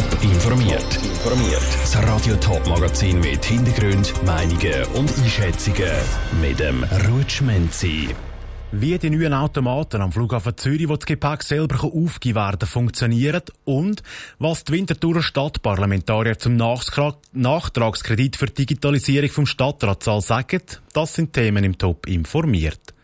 Top informiert. Informiert. Das Radio Top Magazin mit Hintergrund, Meinungen und Einschätzungen mit dem Rutschmenzi. Wie die neuen Automaten am Flughafen Zürich, wo das Gepäck selber aufgegeben werden funktionieren und was die Winterthurer Stadtparlamentarier zum Nachtragskredit für Digitalisierung vom Stadtratssaal sagen, das sind Themen im Top informiert.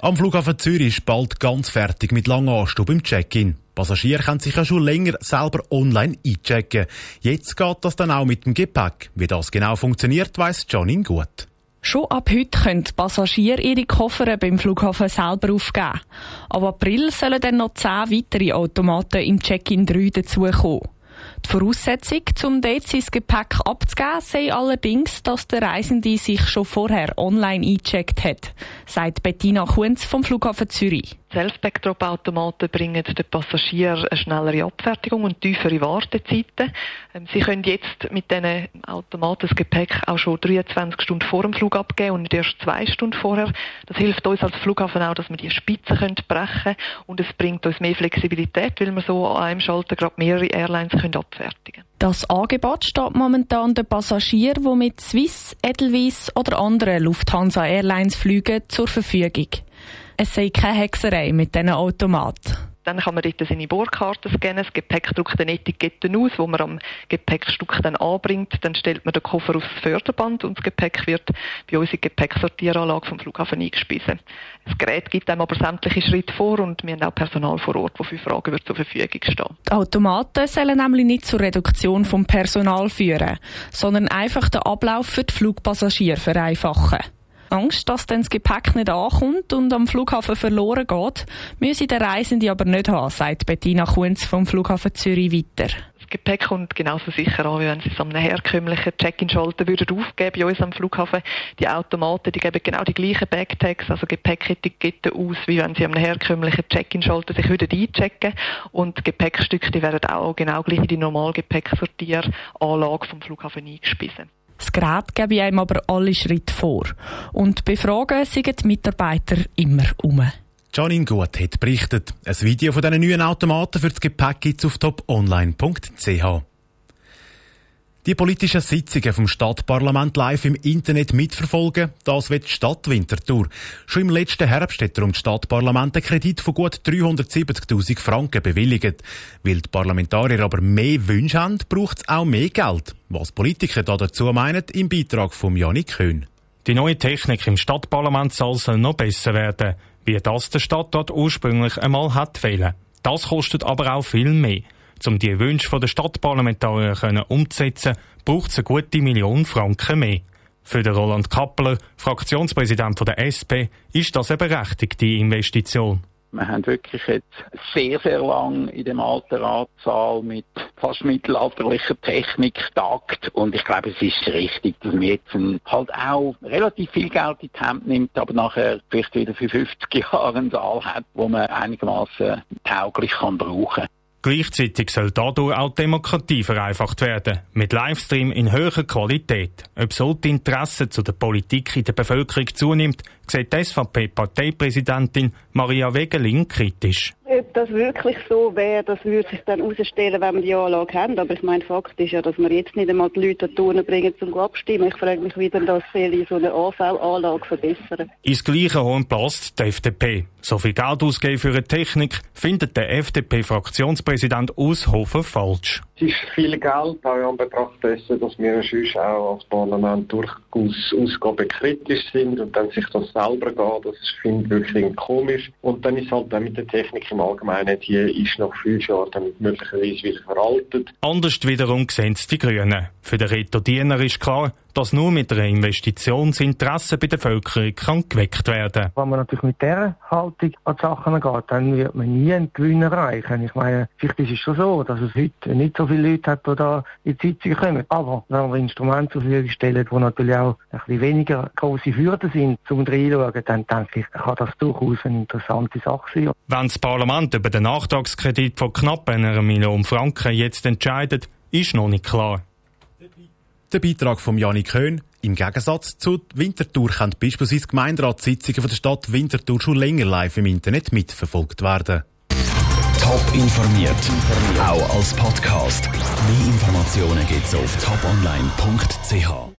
Am Flughafen Zürich ist bald ganz fertig mit langer Anstub im Check-in. Passagiere können sich ja schon länger selber online einchecken. Jetzt geht das dann auch mit dem Gepäck. Wie das genau funktioniert, weiss Jonin gut. Schon ab heute können Passagiere ihre Koffer beim Flughafen selber aufgeben. Ab April sollen dann noch zehn weitere Automaten im Check-in 3 dazukommen. Die Voraussetzung, um dort sein Gepäck abzugeben, sei allerdings, dass der Reisende sich schon vorher online eingecheckt hat, sagt Bettina Kunz vom Flughafen Zürich. Self-Backdrop-Automaten bringen den Passagieren eine schnellere Abfertigung und tiefere Wartezeiten. Ähm, sie können jetzt mit diesen Automaten das Gepäck auch schon 23 Stunden vor dem Flug abgeben und nicht erst zwei Stunden vorher. Das hilft uns als Flughafen auch, dass wir die Spitzen können brechen und es bringt uns mehr Flexibilität, weil wir so an einem Schalter gerade mehrere Airlines können abfertigen Das Angebot steht momentan den Passagieren, die mit Swiss, Edelweiss oder anderen Lufthansa Airlines fliegen, zur Verfügung. Es sei keine Hexerei mit diesen Automaten. Dann kann man dort seine Bordkarte scannen. Das Gepäck drückt eine Etikette aus, wo man am Gepäckstück dann anbringt. Dann stellt man den Koffer aufs Förderband und das Gepäck wird bei uns in die Gepäcksortieranlage vom Flughafen eingespiesen. Das Gerät gibt einem aber sämtliche Schritte vor und wir haben auch Personal vor Ort, das für Fragen wird zur Verfügung stehen. Die Automaten sollen nämlich nicht zur Reduktion vom Personal führen, sondern einfach den Ablauf für die Flugpassagiere vereinfachen. Angst, dass dann das Gepäck nicht ankommt und am Flughafen verloren geht, müsse der Reisende aber nicht haben, sagt Bettina Kunz vom Flughafen Zürich weiter. Das Gepäck kommt genauso sicher an, wie wenn Sie es an einem herkömmlichen Check-in-Schalter würden aufgeben bei uns am Flughafen. Die Automaten, die geben genau die gleichen Backtags, also Gepäcketiketten aus, wie wenn Sie an einem herkömmlichen Check-in-Schalter sich würden einchecken und Gepäckstücke, die werden auch genau gleich in die normale Gepäcksortieranlage vom Flughafen eingespissen. Das Gerät gebe einem aber alle Schritte vor. Und befragen sind die Mitarbeiter immer um. Janine Gut hat berichtet. Ein Video von diesen neuen Automaten für das Gepäck gibt es auf toponline.ch. Die politischen Sitzungen vom Stadtparlament live im Internet mitverfolgen, das wird die Stadt Winterthur. Schon im letzten Herbst hat darum das Stadtparlament einen Kredit von gut 370.000 Franken bewilligt. Weil die Parlamentarier aber mehr Wünsche haben, braucht es auch mehr Geld. Was Politiker da dazu meinen, im Beitrag von Janik Köhn. Die neue Technik im Stadtparlamentssaal soll noch besser werden, wie das der Stadt dort ursprünglich einmal hat fehlen. Das kostet aber auch viel mehr. Um die Wünsche der Stadtparlamentarier umzusetzen, braucht es eine gute Million Franken mehr. Für den Roland Kappler, Fraktionspräsident der SP, ist das eine berechtigte Investition. Wir haben wirklich jetzt sehr, sehr lang in dem alten Ratssaal mit fast mittelalterlicher Technik getagt. Und ich glaube, es ist richtig, dass man jetzt halt auch relativ viel Geld in die Hand nimmt, aber nachher vielleicht wieder für 50 Jahre einen Saal hat, wo man einigermaßen tauglich kann brauchen kann. Gleichzeitig soll dadurch auch Demokratie vereinfacht werden, mit Livestream in höherer Qualität. Ob so die Interesse zu der Politik in der Bevölkerung zunimmt, sieht die SVP-Parteipräsidentin Maria Wegelin kritisch. Ob das wirklich so wäre, das würde sich dann herausstellen, wenn wir die Anlage haben. Aber ich meine, Fakt ist ja, dass wir jetzt nicht einmal die Leute Turnen bringen zum Abstimmen. Ich frage mich, wie denn das soll so eine AV-Anlage verbessern. Ins gleiche Horn passt die FDP. So viel Geld ausgeben für eine Technik findet der FDP-Fraktionspräsident Aushofer falsch. Es ist viel Geld, auch in Betracht dessen, dass wir sonst auch als Parlament durchaus ausgabenkritisch sind und dann sich das selber geht, das finde ich wirklich komisch. Und dann ist halt auch mit der Technik im Allgemeinen, die ist nach fünf Jahren möglicherweise wieder veraltet. Anders wiederum sehen es die Grünen. Für den Reto Diener ist klar, dass nur mit einer Investition das Interesse bei der Bevölkerung kann geweckt werden Wenn man natürlich mit dieser Haltung an die Sachen geht, dann wird man nie einen Gewinn erreichen. Ich meine, vielleicht ist es schon so, dass es heute nicht so viele Leute hat, die da in die Sitzung kommen. Aber wenn wir Instrumente zur Verfügung stellen, die natürlich auch ein bisschen weniger große Hürden sind, um reinschauen, dann denke ich, kann das durchaus eine interessante Sache sein. Wenn das Parlament über den Nachtragskredit von knapp einer Million Franken jetzt entscheidet, ist noch nicht klar. Der Beitrag von Janik Köhn. Im Gegensatz zu Winterthur können beispielsweise Gemeinderatssitzungen von der Stadt Winterthur schon länger live im Internet mitverfolgt werden. Top informiert, auch als Podcast. Mehr Informationen gibt's auf toponline.ch.